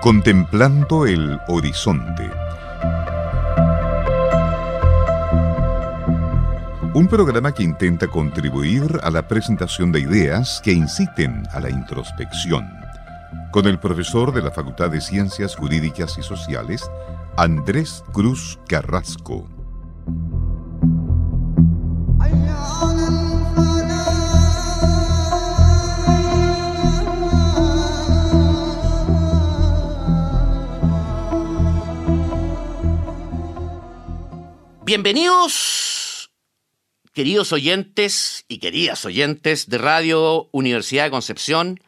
Contemplando el horizonte. Un programa que intenta contribuir a la presentación de ideas que inciten a la introspección. Con el profesor de la Facultad de Ciencias Jurídicas y Sociales, Andrés Cruz Carrasco. Bienvenidos, queridos oyentes y queridas oyentes de Radio Universidad de Concepción,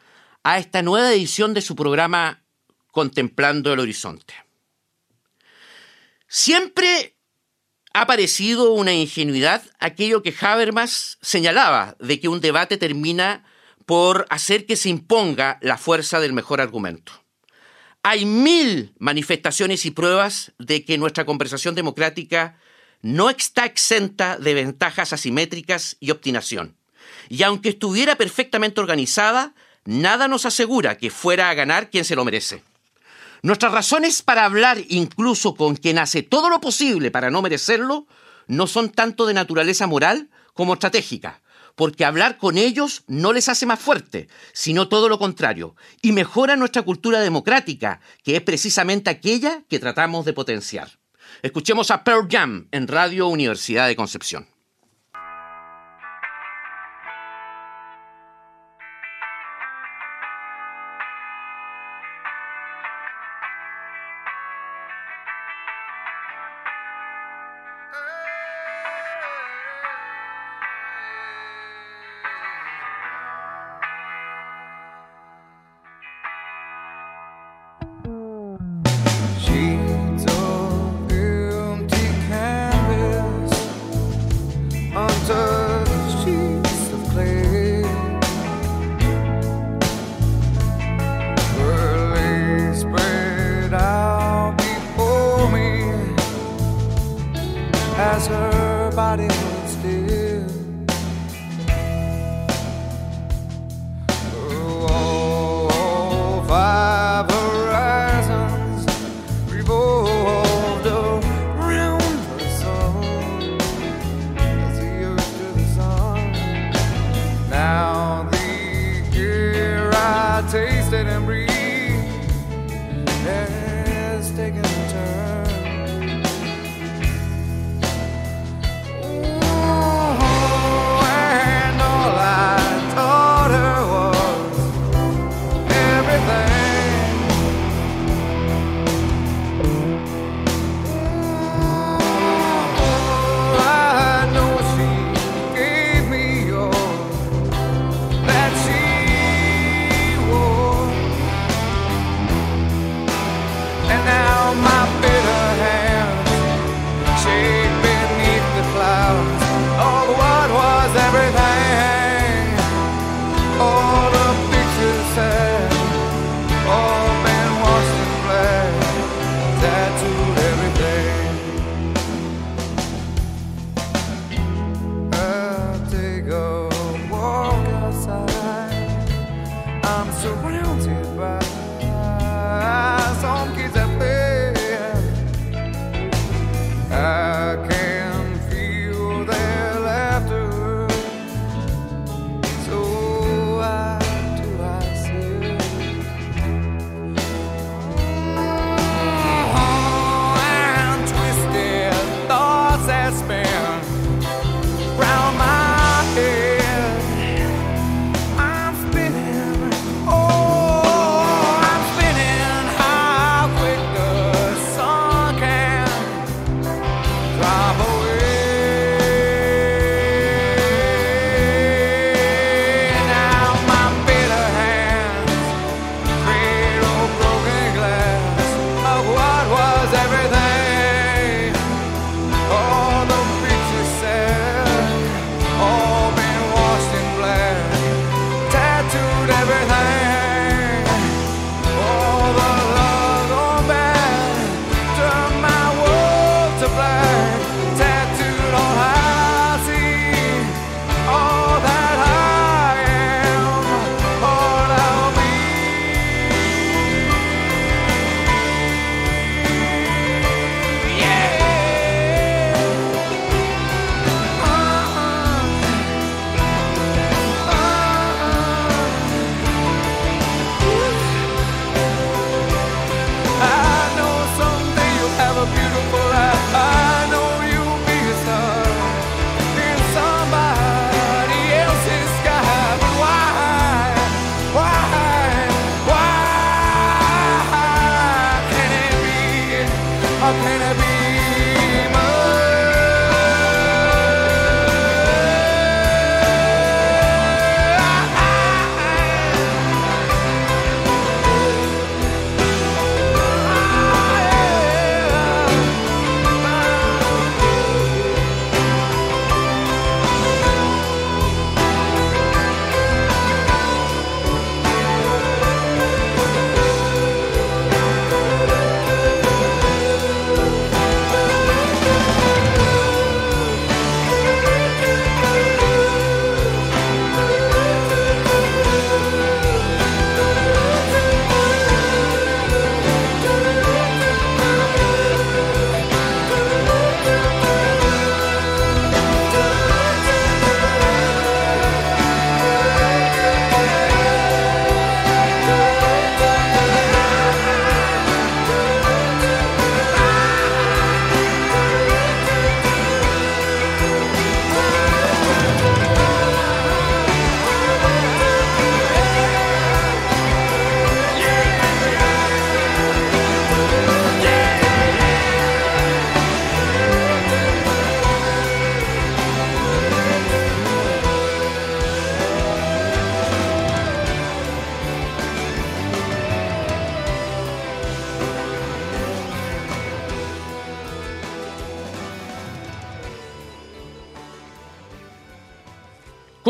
a esta nueva edición de su programa Contemplando el Horizonte. Siempre ha parecido una ingenuidad aquello que Habermas señalaba de que un debate termina por hacer que se imponga la fuerza del mejor argumento. Hay mil manifestaciones y pruebas de que nuestra conversación democrática no está exenta de ventajas asimétricas y obstinación. Y aunque estuviera perfectamente organizada, nada nos asegura que fuera a ganar quien se lo merece. Nuestras razones para hablar incluso con quien hace todo lo posible para no merecerlo no son tanto de naturaleza moral como estratégica, porque hablar con ellos no les hace más fuerte, sino todo lo contrario, y mejora nuestra cultura democrática, que es precisamente aquella que tratamos de potenciar. Escuchemos a Pearl Jam en Radio Universidad de Concepción.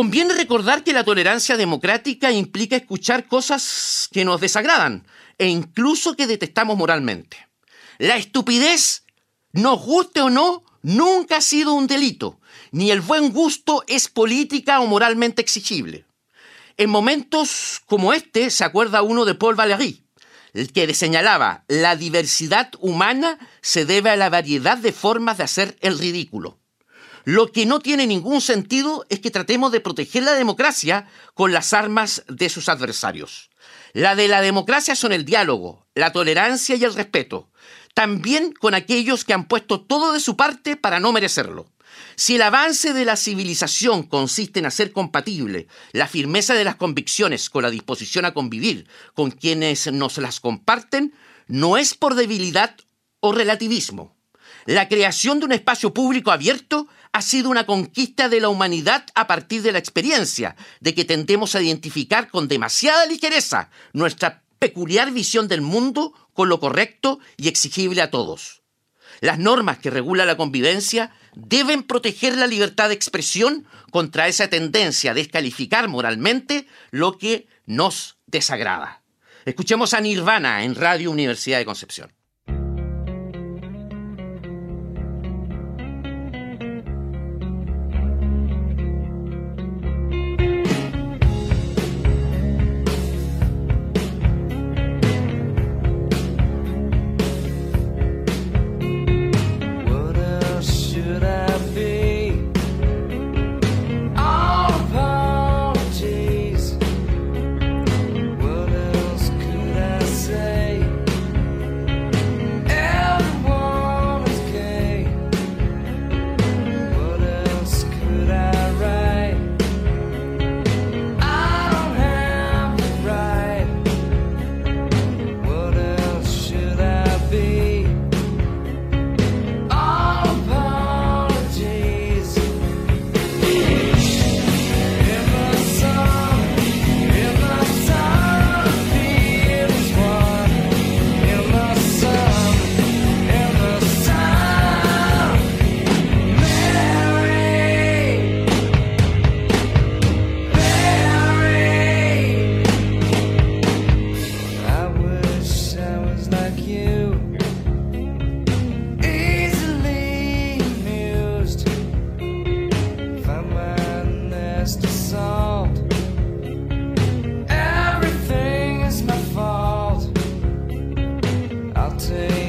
Conviene recordar que la tolerancia democrática implica escuchar cosas que nos desagradan e incluso que detestamos moralmente. La estupidez, nos guste o no, nunca ha sido un delito, ni el buen gusto es política o moralmente exigible. En momentos como este se acuerda uno de Paul Valéry, el que señalaba la diversidad humana se debe a la variedad de formas de hacer el ridículo. Lo que no tiene ningún sentido es que tratemos de proteger la democracia con las armas de sus adversarios. La de la democracia son el diálogo, la tolerancia y el respeto, también con aquellos que han puesto todo de su parte para no merecerlo. Si el avance de la civilización consiste en hacer compatible la firmeza de las convicciones con la disposición a convivir con quienes nos las comparten, no es por debilidad o relativismo. La creación de un espacio público abierto ha sido una conquista de la humanidad a partir de la experiencia de que tendemos a identificar con demasiada ligereza nuestra peculiar visión del mundo con lo correcto y exigible a todos. Las normas que regulan la convivencia deben proteger la libertad de expresión contra esa tendencia a descalificar moralmente lo que nos desagrada. Escuchemos a Nirvana en Radio Universidad de Concepción. melting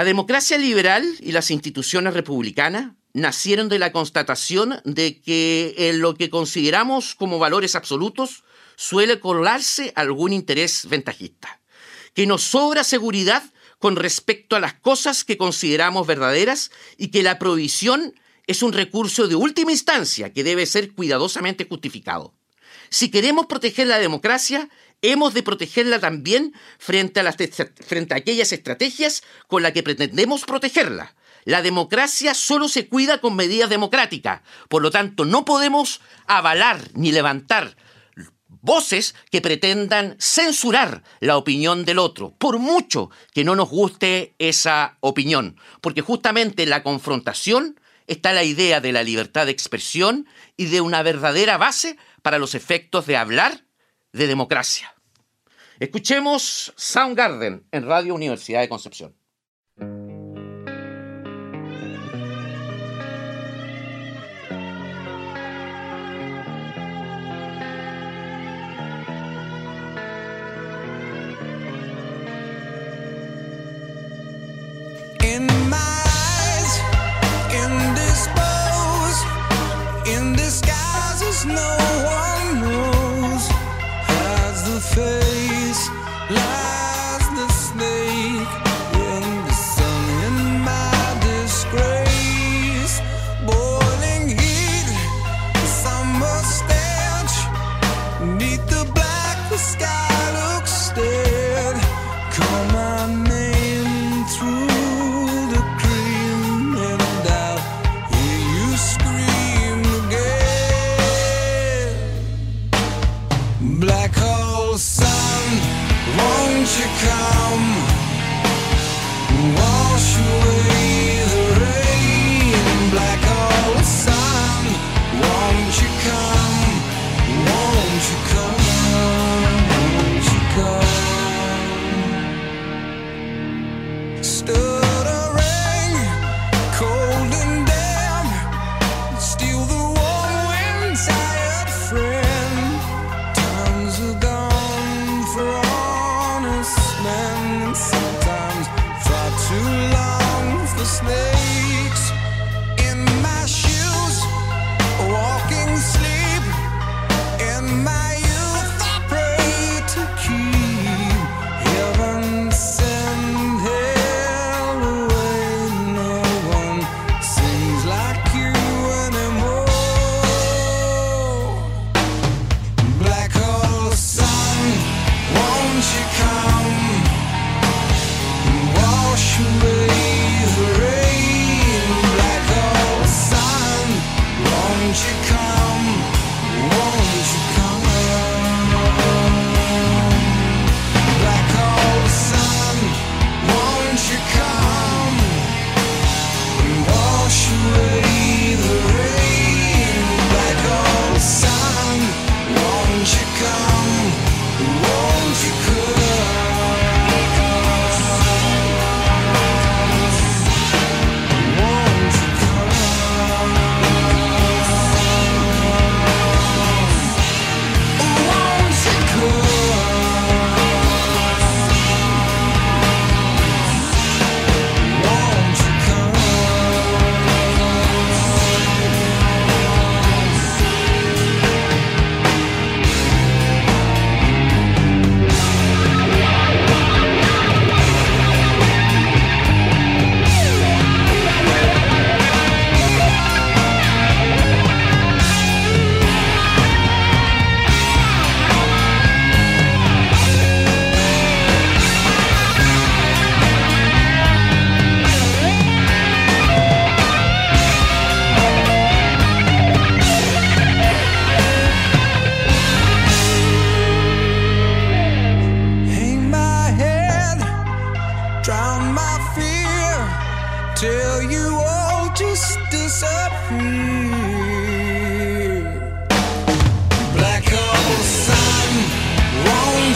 La democracia liberal y las instituciones republicanas nacieron de la constatación de que en lo que consideramos como valores absolutos suele colarse algún interés ventajista, que nos sobra seguridad con respecto a las cosas que consideramos verdaderas y que la provisión es un recurso de última instancia que debe ser cuidadosamente justificado. Si queremos proteger la democracia, hemos de protegerla también frente a, las, aquellas estrategias con las que pretendemos protegerla. La democracia solo se cuida con medidas democráticas. Por lo tanto, no podemos avalar ni levantar voces que pretendan censurar la opinión del otro, por mucho que no nos guste esa opinión. Porque justamente en la confrontación está la idea de la libertad de expresión y de una verdadera base para los efectos de hablar de democracia. Escuchemos Soundgarden en Radio Universidad de Concepción. inside.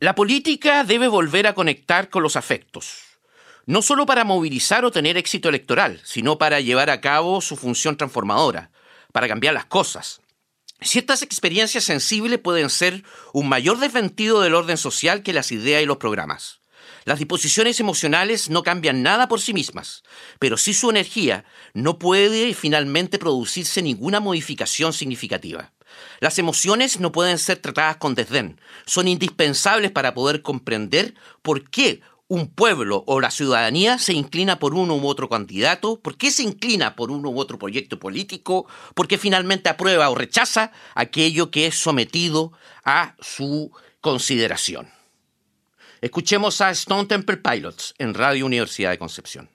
La política debe volver a conectar con los afectos, no solo para movilizar o tener éxito electoral, sino para llevar a cabo su función transformadora, para cambiar las cosas. Ciertas experiencias sensibles pueden ser un mayor desventido del orden social que las ideas y los programas. Las disposiciones emocionales no cambian nada por sí mismas, pero sí su energía no puede finalmente producirse ninguna modificación significativa. Las emociones no pueden ser tratadas con desdén, son indispensables para poder comprender por qué un pueblo o la ciudadanía se inclina por uno u otro candidato, por qué se inclina por uno u otro proyecto político, por qué finalmente aprueba o rechaza aquello que es sometido a su consideración. Escuchemos a Stone Temple Pilots en Radio Universidad de Concepción.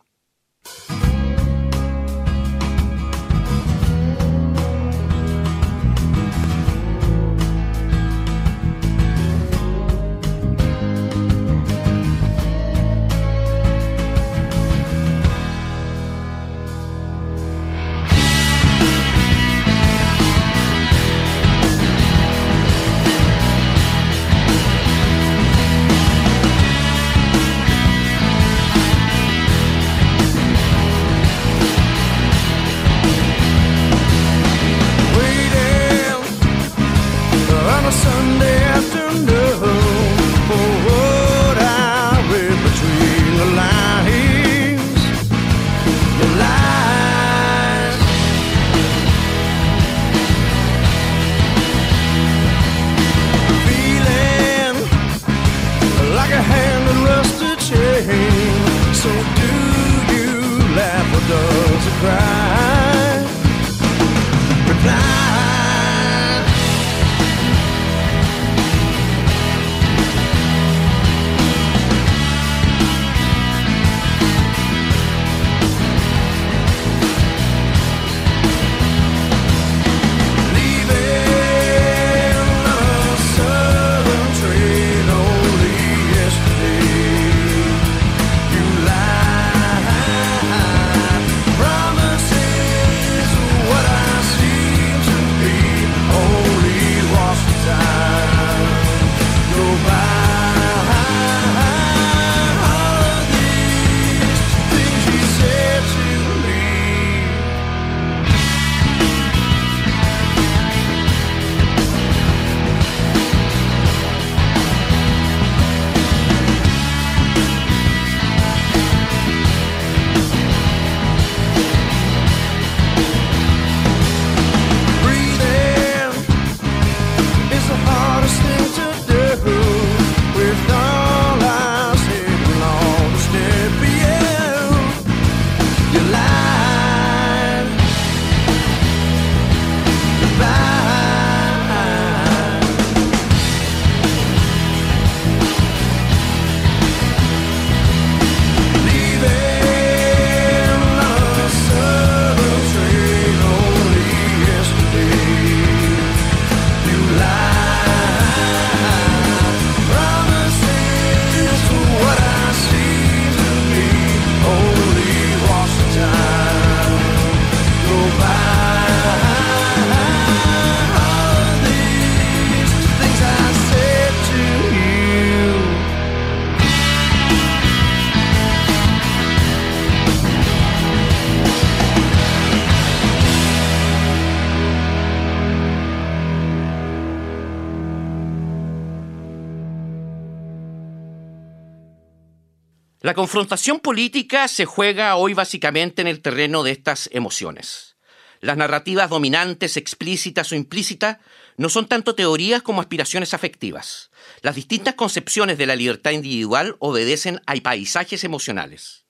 La confrontación política se juega hoy básicamente en el terreno de estas emociones. Las narrativas dominantes, explícitas o implícitas, no son tanto teorías como aspiraciones afectivas. Las distintas concepciones de la libertad individual obedecen a paisajes emocionales.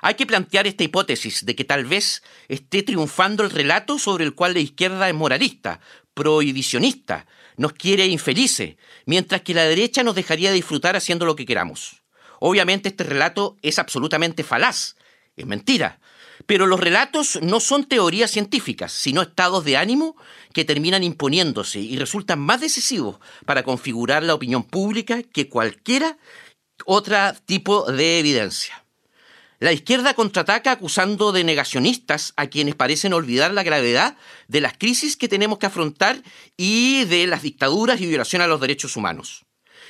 Hay que plantear esta hipótesis de que tal vez esté triunfando el relato sobre el cual la izquierda es moralista, prohibicionista, nos quiere infelices, mientras que la derecha nos dejaría disfrutar haciendo lo que queramos. Obviamente este relato es absolutamente falaz, es mentira. Pero los relatos no son teorías científicas, sino estados de ánimo que terminan imponiéndose y resultan más decisivos para configurar la opinión pública que cualquiera otro tipo de evidencia. La izquierda contraataca acusando de negacionistas a quienes parecen olvidar la gravedad de las crisis que tenemos que afrontar y de las dictaduras y violación a los derechos humanos.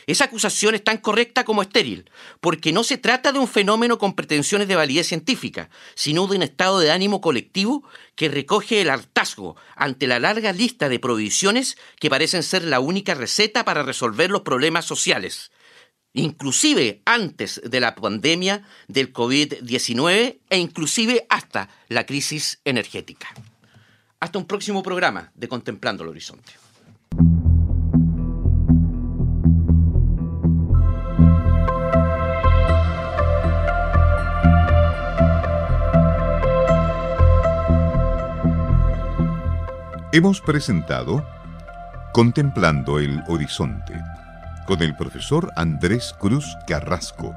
Esa acusación es tan correcta como estéril, porque no se trata de un fenómeno con pretensiones de validez científica, sino de un estado de ánimo colectivo que recoge el hartazgo ante la larga lista de prohibiciones que parecen ser la única receta para resolver los problemas sociales, inclusive antes de la pandemia del COVID-19 e inclusive hasta la crisis energética. Hasta un próximo programa de Contemplando el Horizonte. Hemos presentado Contemplando el Horizonte con el profesor Andrés Cruz Carrasco